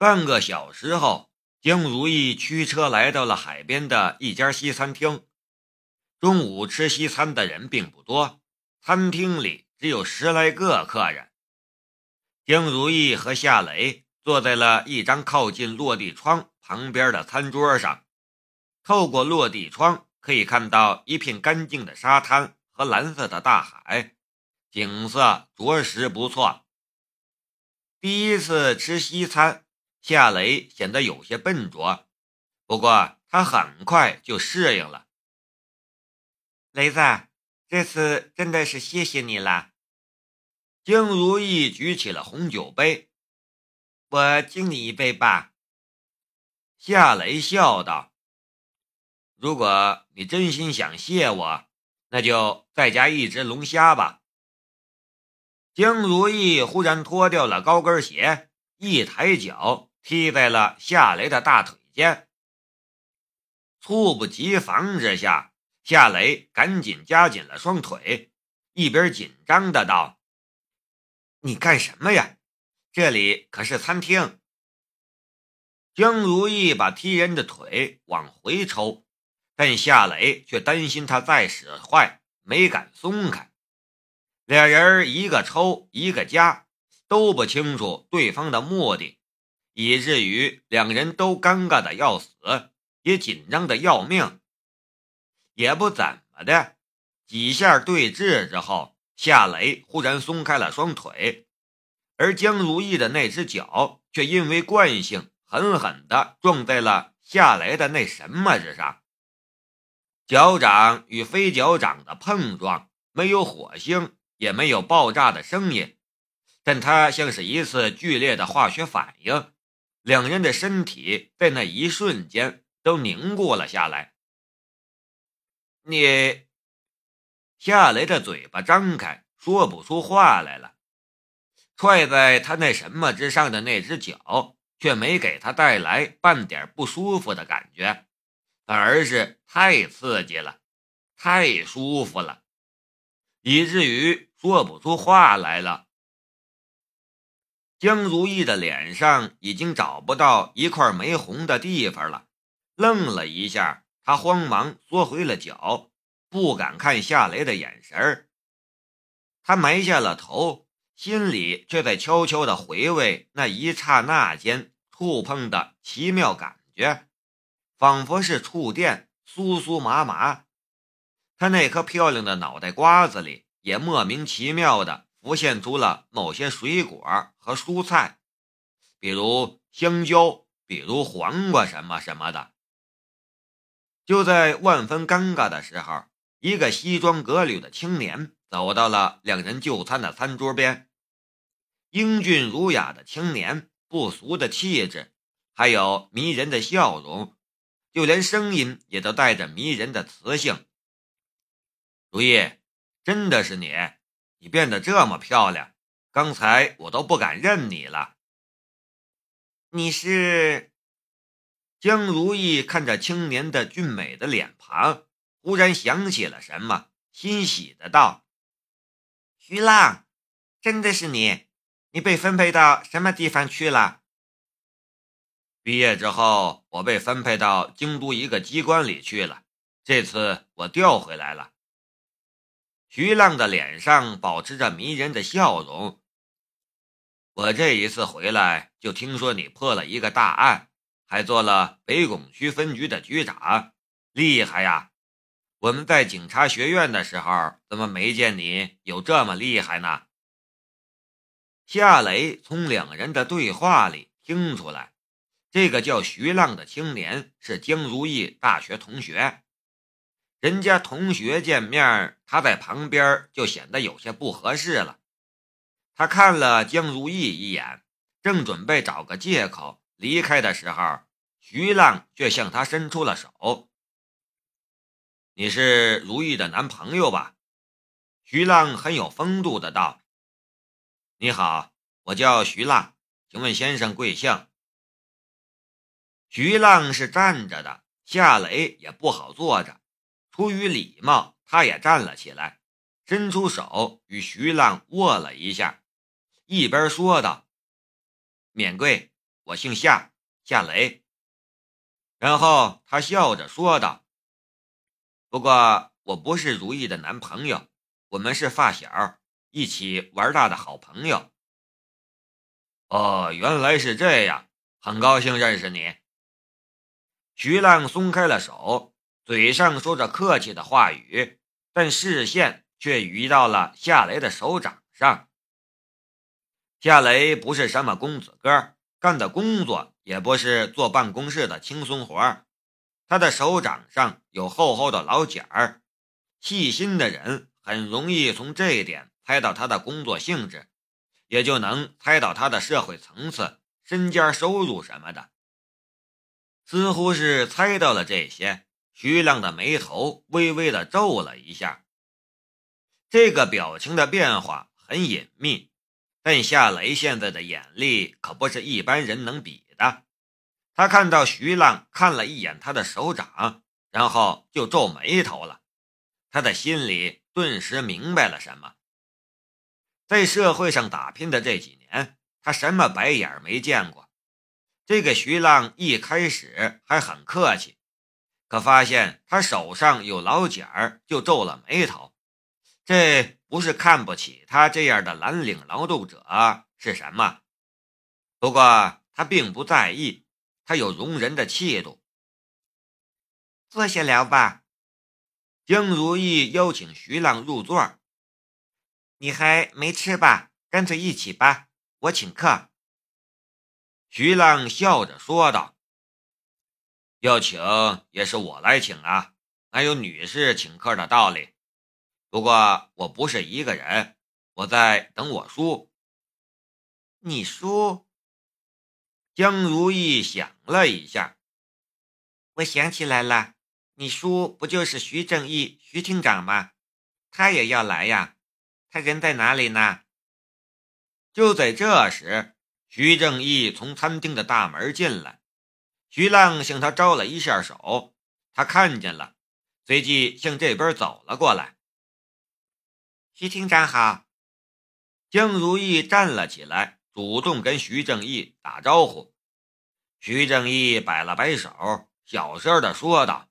半个小时后，江如意驱车来到了海边的一家西餐厅。中午吃西餐的人并不多，餐厅里只有十来个客人。江如意和夏雷坐在了一张靠近落地窗旁边的餐桌上，透过落地窗可以看到一片干净的沙滩和蓝色的大海，景色着实不错。第一次吃西餐，夏雷显得有些笨拙，不过他很快就适应了。雷子，这次真的是谢谢你了。江如意举起了红酒杯，我敬你一杯吧。夏雷笑道：“如果你真心想谢我，那就再加一只龙虾吧。”江如意忽然脱掉了高跟鞋，一抬脚踢在了夏雷的大腿间。猝不及防之下，夏雷赶紧夹紧了双腿，一边紧张的道。你干什么呀？这里可是餐厅。江如意把踢人的腿往回抽，但夏雷却担心他再使坏，没敢松开。俩人一个抽一个夹，都不清楚对方的目的，以至于两人都尴尬的要死，也紧张的要命。也不怎么的，几下对峙之后。夏雷忽然松开了双腿，而江如意的那只脚却因为惯性狠狠地撞在了夏雷的那什么之上。脚掌与非脚掌的碰撞没有火星，也没有爆炸的声音，但它像是一次剧烈的化学反应，两人的身体在那一瞬间都凝固了下来。你。夏雷的嘴巴张开，说不出话来了。踹在他那什么之上的那只脚，却没给他带来半点不舒服的感觉，反而是太刺激了，太舒服了，以至于说不出话来了。江如意的脸上已经找不到一块没红的地方了，愣了一下，他慌忙缩回了脚。不敢看夏雷的眼神儿，他埋下了头，心里却在悄悄地回味那一刹那间触碰的奇妙感觉，仿佛是触电，酥酥麻麻。他那颗漂亮的脑袋瓜子里也莫名其妙地浮现出了某些水果和蔬菜，比如香蕉，比如黄瓜，什么什么的。就在万分尴尬的时候。一个西装革履的青年走到了两人就餐的餐桌边，英俊儒雅的青年，不俗的气质，还有迷人的笑容，就连声音也都带着迷人的磁性。如意，真的是你？你变得这么漂亮，刚才我都不敢认你了。你是？江如意看着青年的俊美的脸庞。忽然想起了什么，欣喜的道：“徐浪，真的是你？你被分配到什么地方去了？”毕业之后，我被分配到京都一个机关里去了。这次我调回来了。徐浪的脸上保持着迷人的笑容。我这一次回来，就听说你破了一个大案，还做了北拱区分局的局长，厉害呀！我们在警察学院的时候，怎么没见你有这么厉害呢？夏雷从两人的对话里听出来，这个叫徐浪的青年是江如意大学同学。人家同学见面，他在旁边就显得有些不合适了。他看了江如意一眼，正准备找个借口离开的时候，徐浪却向他伸出了手。你是如意的男朋友吧？徐浪很有风度的道：“你好，我叫徐浪，请问先生贵姓？”徐浪是站着的，夏雷也不好坐着，出于礼貌，他也站了起来，伸出手与徐浪握了一下，一边说道：“免贵，我姓夏，夏雷。”然后他笑着说道：“不过我不是如意的男朋友，我们是发小，一起玩大的好朋友。”哦，原来是这样，很高兴认识你。徐浪松开了手，嘴上说着客气的话语，但视线却移到了夏雷的手掌上。夏雷不是什么公子哥，干的工作也不是坐办公室的轻松活。他的手掌上有厚厚的老茧儿，细心的人很容易从这一点猜到他的工作性质，也就能猜到他的社会层次、身家、收入什么的。似乎是猜到了这些，徐亮的眉头微微的皱了一下。这个表情的变化很隐秘，但夏雷现在的眼力可不是一般人能比的。他看到徐浪看了一眼他的手掌，然后就皱眉头了。他的心里顿时明白了什么。在社会上打拼的这几年，他什么白眼没见过。这个徐浪一开始还很客气，可发现他手上有老茧儿，就皱了眉头。这不是看不起他这样的蓝领劳动者是什么？不过他并不在意，他有容人的气度。坐下聊吧。江如意邀请徐浪入座。你还没吃吧？干脆一起吧，我请客。徐浪笑着说道：“要请也是我来请啊，哪有女士请客的道理？不过我不是一个人，我在等我叔。你叔？”江如意想了一下，我想起来了，你叔不就是徐正义徐厅长吗？他也要来呀，他人在哪里呢？就在这时。徐正义从餐厅的大门进来，徐浪向他招了一下手，他看见了，随即向这边走了过来。徐厅长好。江如意站了起来，主动跟徐正义打招呼。徐正义摆了摆手，小声的说道：“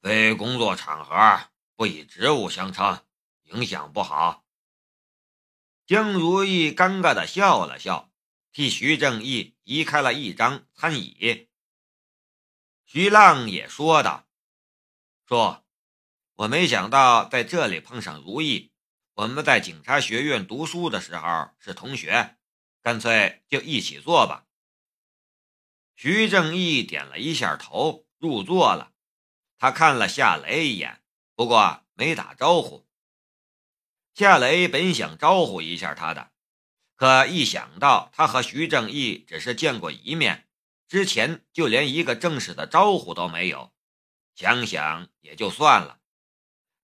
非工作场合，不以职务相称，影响不好。”江如意尴尬的笑了笑，替徐正义移开了一张餐椅。徐浪也说道：“说，我没想到在这里碰上如意。我们在警察学院读书的时候是同学，干脆就一起坐吧。”徐正义点了一下头，入座了。他看了夏雷一眼，不过没打招呼。夏雷本想招呼一下他的，可一想到他和徐正义只是见过一面，之前就连一个正式的招呼都没有，想想也就算了。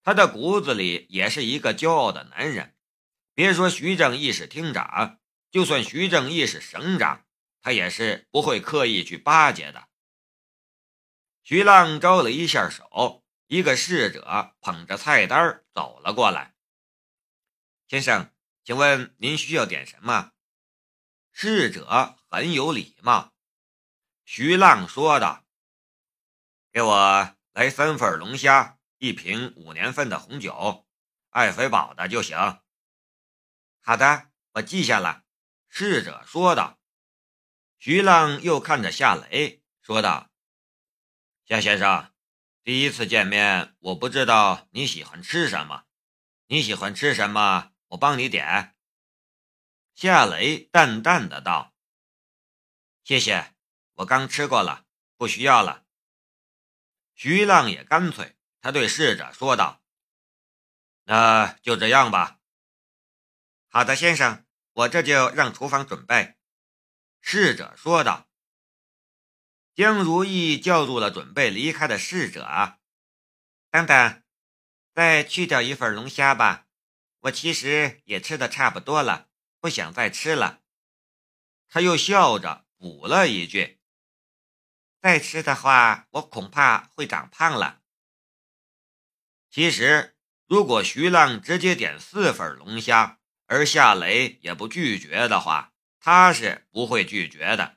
他的骨子里也是一个骄傲的男人，别说徐正义是厅长，就算徐正义是省长，他也是不会刻意去巴结的。徐浪招了一下手，一个侍者捧着菜单走了过来。先生，请问您需要点什么？侍者很有礼貌。徐浪说道：“给我来三份龙虾，一瓶五年份的红酒，爱妃宝的就行。”好的，我记下了。侍者说道。徐浪又看着夏雷说道：“夏先生，第一次见面，我不知道你喜欢吃什么，你喜欢吃什么？”我帮你点。夏雷淡淡的道：“谢谢，我刚吃过了，不需要了。”徐浪也干脆，他对侍者说道：“那就这样吧。”好的，先生，我这就让厨房准备。”侍者说道。江如意叫住了准备离开的侍者：“等等，再去掉一份龙虾吧。”我其实也吃的差不多了，不想再吃了。他又笑着补了一句：“再吃的话，我恐怕会长胖了。”其实，如果徐浪直接点四份龙虾，而夏雷也不拒绝的话，他是不会拒绝的。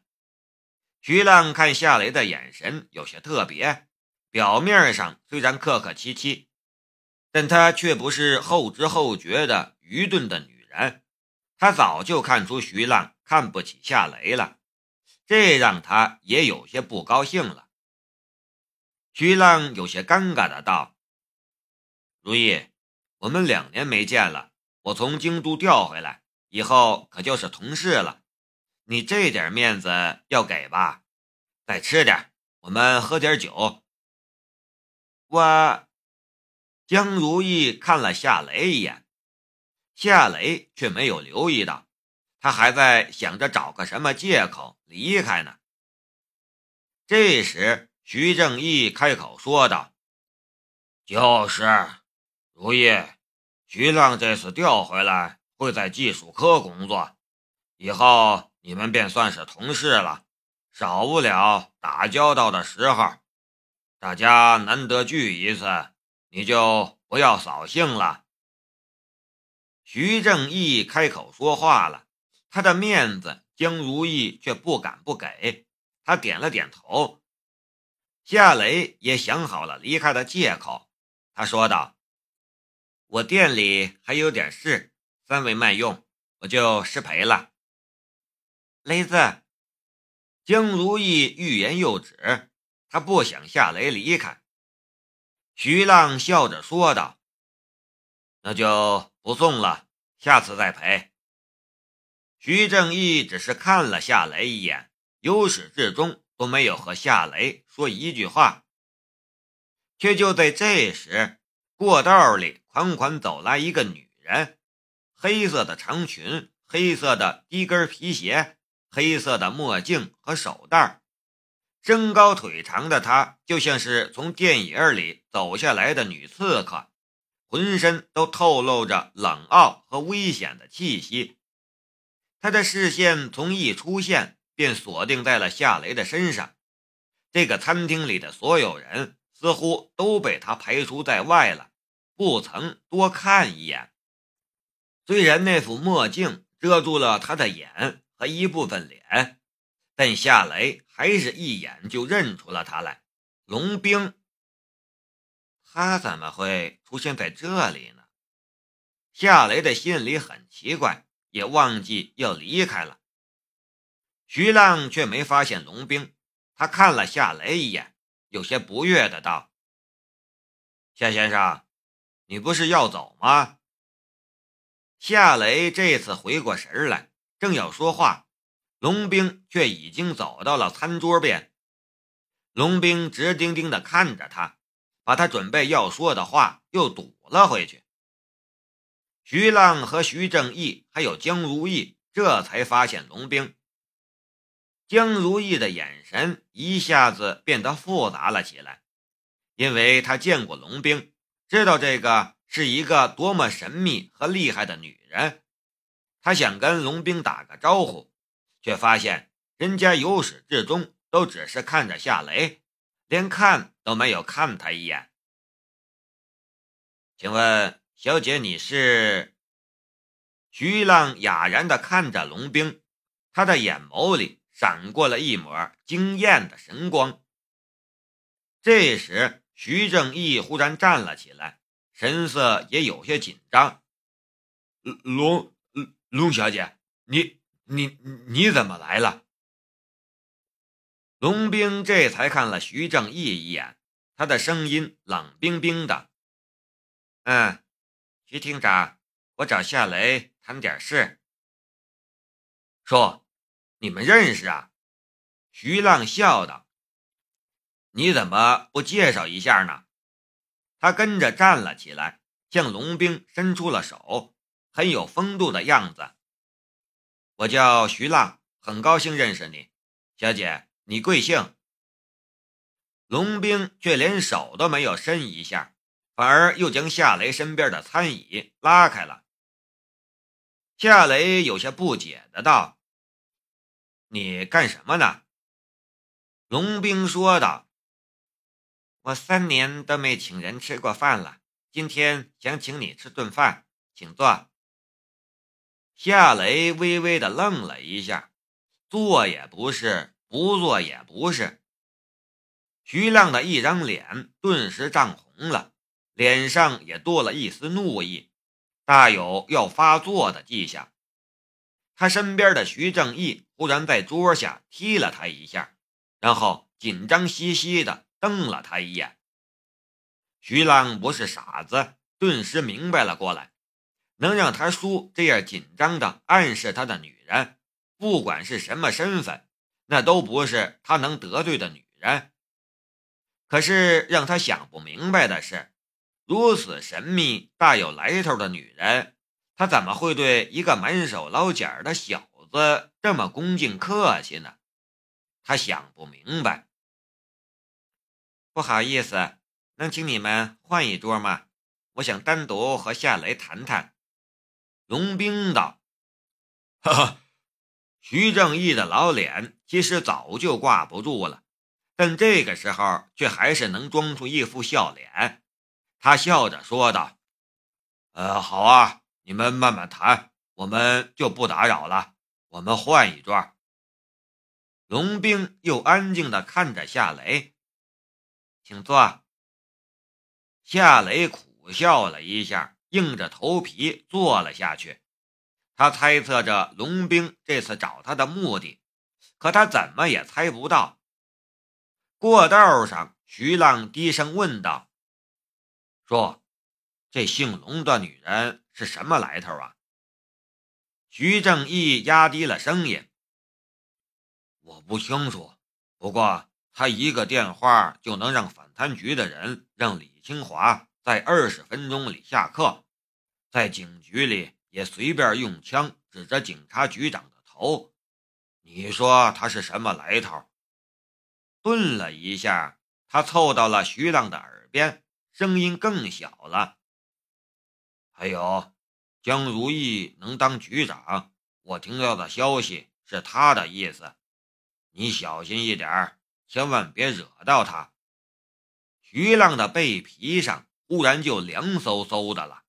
徐浪看夏雷的眼神有些特别，表面上虽然客客气气，但他却不是后知后觉的愚钝的女人。他早就看出徐浪看不起夏雷了，这让他也有些不高兴了。徐浪有些尴尬的道：“如意，我们两年没见了，我从京都调回来，以后可就是同事了。”你这点面子要给吧？再吃点，我们喝点酒。我江如意看了夏雷一眼，夏雷却没有留意到，他还在想着找个什么借口离开呢。这时，徐正义开口说道：“就是，如意，徐浪这次调回来会在技术科工作，以后。”你们便算是同事了，少不了打交道的时候。大家难得聚一次，你就不要扫兴了。徐正义开口说话了，他的面子江如意却不敢不给，他点了点头。夏雷也想好了离开的借口，他说道：“我店里还有点事，三位慢用，我就失陪了。”雷子，江如意欲言又止，他不想夏雷离开。徐浪笑着说道：“那就不送了，下次再陪。”徐正义只是看了夏雷一眼，由始至终都没有和夏雷说一句话。却就在这时，过道里款款走来一个女人，黑色的长裙，黑色的低跟皮鞋。黑色的墨镜和手袋，身高腿长的她就像是从电影里走下来的女刺客，浑身都透露着冷傲和危险的气息。她的视线从一出现便锁定在了夏雷的身上，这个餐厅里的所有人似乎都被她排除在外了，不曾多看一眼。虽然那副墨镜遮住了他的眼。和一部分脸，但夏雷还是一眼就认出了他来。龙兵，他怎么会出现在这里呢？夏雷的心里很奇怪，也忘记要离开了。徐浪却没发现龙兵，他看了夏雷一眼，有些不悦的道：“夏先生，你不是要走吗？”夏雷这次回过神来。正要说话，龙兵却已经走到了餐桌边。龙兵直盯盯地看着他，把他准备要说的话又堵了回去。徐浪和徐正义还有江如意这才发现龙兵。江如意的眼神一下子变得复杂了起来，因为他见过龙兵，知道这个是一个多么神秘和厉害的女人。他想跟龙兵打个招呼，却发现人家由始至终都只是看着夏雷，连看都没有看他一眼。请问小姐，你是？徐浪哑然地看着龙兵，他的眼眸里闪过了一抹惊艳的神光。这时，徐正义忽然站了起来，神色也有些紧张。龙。龙小姐，你你你怎么来了？龙兵这才看了徐正义一眼，他的声音冷冰冰的：“嗯，徐厅长，我找夏雷谈点事。”说：“你们认识啊？”徐浪笑道：“你怎么不介绍一下呢？”他跟着站了起来，向龙兵伸出了手。很有风度的样子。我叫徐浪，很高兴认识你，小姐，你贵姓？龙兵却连手都没有伸一下，反而又将夏雷身边的餐椅拉开了。夏雷有些不解的道：“你干什么呢？”龙兵说道：“我三年都没请人吃过饭了，今天想请你吃顿饭，请坐。”夏雷微微的愣了一下，做也不是，不做也不是。徐浪的一张脸顿时涨红了，脸上也多了一丝怒意，大有要发作的迹象。他身边的徐正义忽然在桌下踢了他一下，然后紧张兮兮的瞪了他一眼。徐浪不是傻子，顿时明白了过来，能让他叔这样紧张的暗示他的女人，不管是什么身份，那都不是他能得罪的女人。可是让他想不明白的是，如此神秘、大有来头的女人，他怎么会对一个满手老茧的小子这么恭敬客气呢？他想不明白。不好意思，能请你们换一桌吗？我想单独和夏雷谈谈。龙兵道：“哈哈。”徐正义的老脸其实早就挂不住了。但这个时候却还是能装出一副笑脸，他笑着说道：“呃，好啊，你们慢慢谈，我们就不打扰了。我们换一桌。”龙兵又安静地看着夏雷，请坐。夏雷苦笑了一下，硬着头皮坐了下去。他猜测着龙兵这次找他的目的，可他怎么也猜不到。过道上，徐浪低声问道：“说，这姓龙的女人是什么来头啊？”徐正义压低了声音：“我不清楚，不过他一个电话就能让反贪局的人让李清华在二十分钟里下课，在警局里也随便用枪指着警察局长的头。你说他是什么来头？”顿了一下，他凑到了徐浪的耳边，声音更小了。还有，江如意能当局长，我听到的消息是他的意思。你小心一点，千万别惹到他。徐浪的背皮上忽然就凉飕飕的了。